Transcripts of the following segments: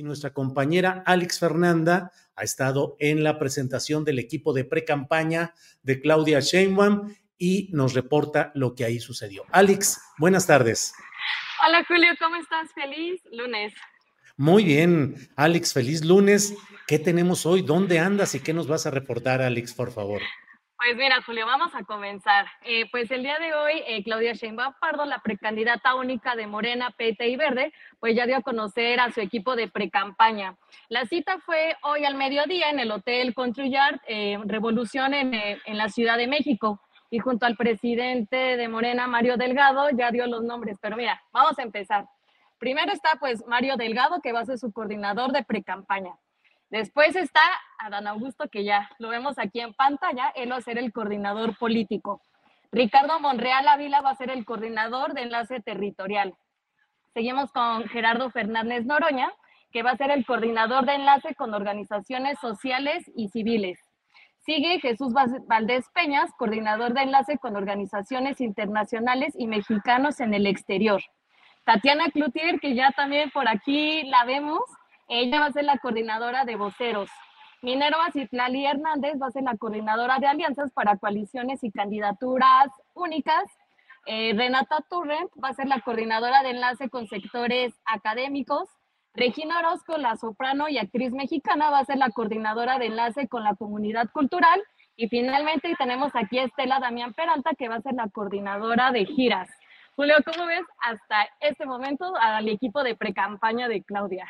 y nuestra compañera Alex Fernanda ha estado en la presentación del equipo de pre-campaña de Claudia Sheinbaum y nos reporta lo que ahí sucedió. Alex, buenas tardes. Hola Julio, ¿cómo estás? Feliz lunes. Muy bien, Alex, feliz lunes. ¿Qué tenemos hoy? ¿Dónde andas y qué nos vas a reportar, Alex, por favor? Pues mira, Julio, vamos a comenzar. Eh, pues el día de hoy, eh, Claudia Sheinbaum Pardo, la precandidata única de Morena, PT y Verde, pues ya dio a conocer a su equipo de precampaña. La cita fue hoy al mediodía en el Hotel Country Yard, eh, Revolución en, en la Ciudad de México. Y junto al presidente de Morena, Mario Delgado, ya dio los nombres. Pero mira, vamos a empezar. Primero está pues Mario Delgado, que va a ser su coordinador de precampaña. Después está Adán Augusto, que ya lo vemos aquí en pantalla, él va a ser el coordinador político. Ricardo Monreal Ávila va a ser el coordinador de enlace territorial. Seguimos con Gerardo Fernández Noroña, que va a ser el coordinador de enlace con organizaciones sociales y civiles. Sigue Jesús Valdés Peñas, coordinador de enlace con organizaciones internacionales y mexicanos en el exterior. Tatiana Cloutier, que ya también por aquí la vemos, ella va a ser la coordinadora de voceros. Minerva Citlali Hernández va a ser la coordinadora de alianzas para coaliciones y candidaturas únicas. Eh, Renata Turrent va a ser la coordinadora de enlace con sectores académicos. Regina Orozco, la soprano y actriz mexicana, va a ser la coordinadora de enlace con la comunidad cultural. Y finalmente tenemos aquí a Estela Damián Peralta, que va a ser la coordinadora de giras. Julio, ¿cómo ves hasta este momento al equipo de precampaña de Claudia?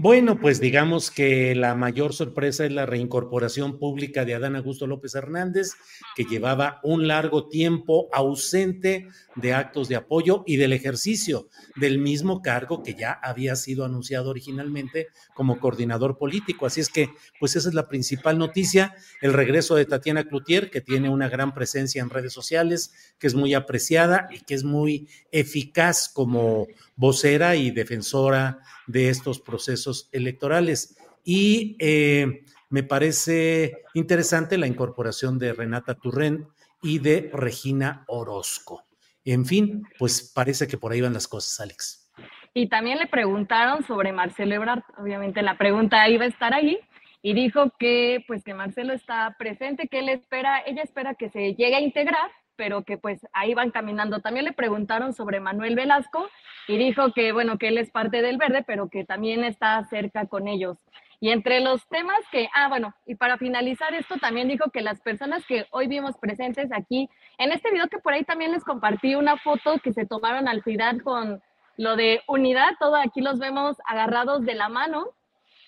Bueno, pues digamos que la mayor sorpresa es la reincorporación pública de Adán Augusto López Hernández, que llevaba un largo tiempo ausente de actos de apoyo y del ejercicio del mismo cargo que ya había sido anunciado originalmente como coordinador político. Así es que, pues esa es la principal noticia, el regreso de Tatiana Cloutier, que tiene una gran presencia en redes sociales, que es muy apreciada y que es muy eficaz como vocera y defensora de estos procesos electorales. Y eh, me parece interesante la incorporación de Renata Turrent y de Regina Orozco. En fin, pues parece que por ahí van las cosas, Alex. Y también le preguntaron sobre Marcelo Ebrard, obviamente la pregunta iba a estar ahí, y dijo que pues que Marcelo está presente, que él espera, ella espera que se llegue a integrar, pero que pues ahí van caminando. También le preguntaron sobre Manuel Velasco y dijo que bueno, que él es parte del verde, pero que también está cerca con ellos. Y entre los temas que, ah, bueno, y para finalizar esto, también dijo que las personas que hoy vimos presentes aquí, en este video que por ahí también les compartí una foto que se tomaron al final con lo de unidad, todo aquí los vemos agarrados de la mano,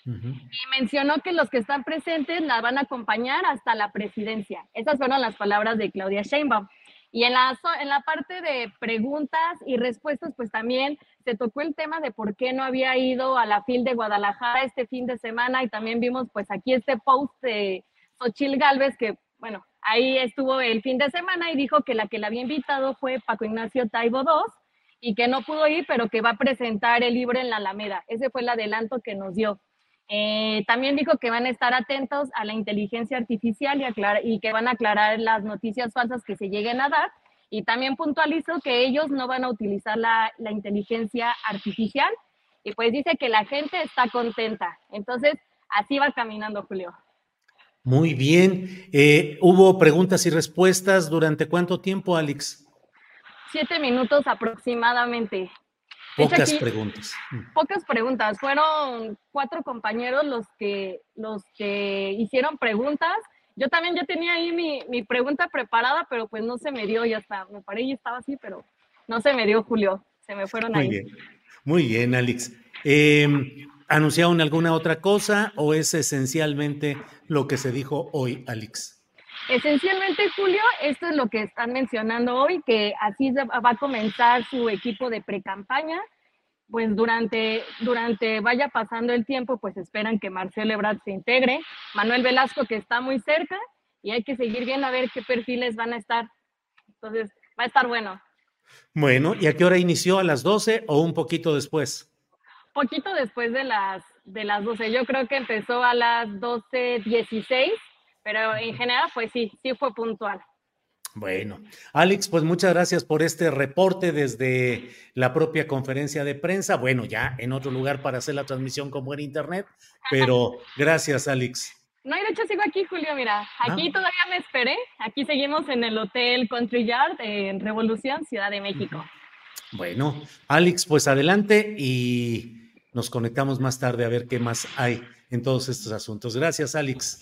y mencionó que los que están presentes la van a acompañar hasta la presidencia. Esas fueron las palabras de Claudia Sheinbaum. Y en la, en la parte de preguntas y respuestas, pues también se tocó el tema de por qué no había ido a la FIL de Guadalajara este fin de semana y también vimos pues aquí este post de Xochil Galvez que, bueno, ahí estuvo el fin de semana y dijo que la que la había invitado fue Paco Ignacio Taibo II y que no pudo ir, pero que va a presentar el libro en la Alameda. Ese fue el adelanto que nos dio. Eh, también dijo que van a estar atentos a la inteligencia artificial y, aclar- y que van a aclarar las noticias falsas que se lleguen a dar. Y también puntualizó que ellos no van a utilizar la, la inteligencia artificial. Y pues dice que la gente está contenta. Entonces, así va caminando, Julio. Muy bien. Eh, ¿Hubo preguntas y respuestas durante cuánto tiempo, Alex? Siete minutos aproximadamente. Pocas preguntas. Pocas preguntas. Fueron cuatro compañeros los que, los que hicieron preguntas. Yo también ya tenía ahí mi, mi pregunta preparada, pero pues no se me dio, ya está. Me paré y estaba así, pero no se me dio, Julio. Se me fueron Muy ahí. Bien. Muy bien, Alex. Eh, ¿Anunciaron alguna otra cosa o es esencialmente lo que se dijo hoy, Alex? Esencialmente, Julio, esto es lo que están mencionando hoy, que así va a comenzar su equipo de pre-campaña. Pues durante, durante vaya pasando el tiempo, pues esperan que Marcelo Ebrard se integre, Manuel Velasco que está muy cerca y hay que seguir viendo a ver qué perfiles van a estar. Entonces, va a estar bueno. Bueno, ¿y a qué hora inició? ¿A las 12 o un poquito después? Poquito después de las, de las 12. Yo creo que empezó a las 12.16, pero en general, pues sí, sí fue puntual. Bueno, Alex, pues muchas gracias por este reporte desde la propia conferencia de prensa. Bueno, ya en otro lugar para hacer la transmisión como en internet, pero gracias, Alex. No, y de hecho sigo aquí, Julio, mira, aquí Ah. todavía me esperé. Aquí seguimos en el Hotel Country Yard en Revolución, Ciudad de México. Bueno, Alex, pues adelante y nos conectamos más tarde a ver qué más hay en todos estos asuntos. Gracias, Alex.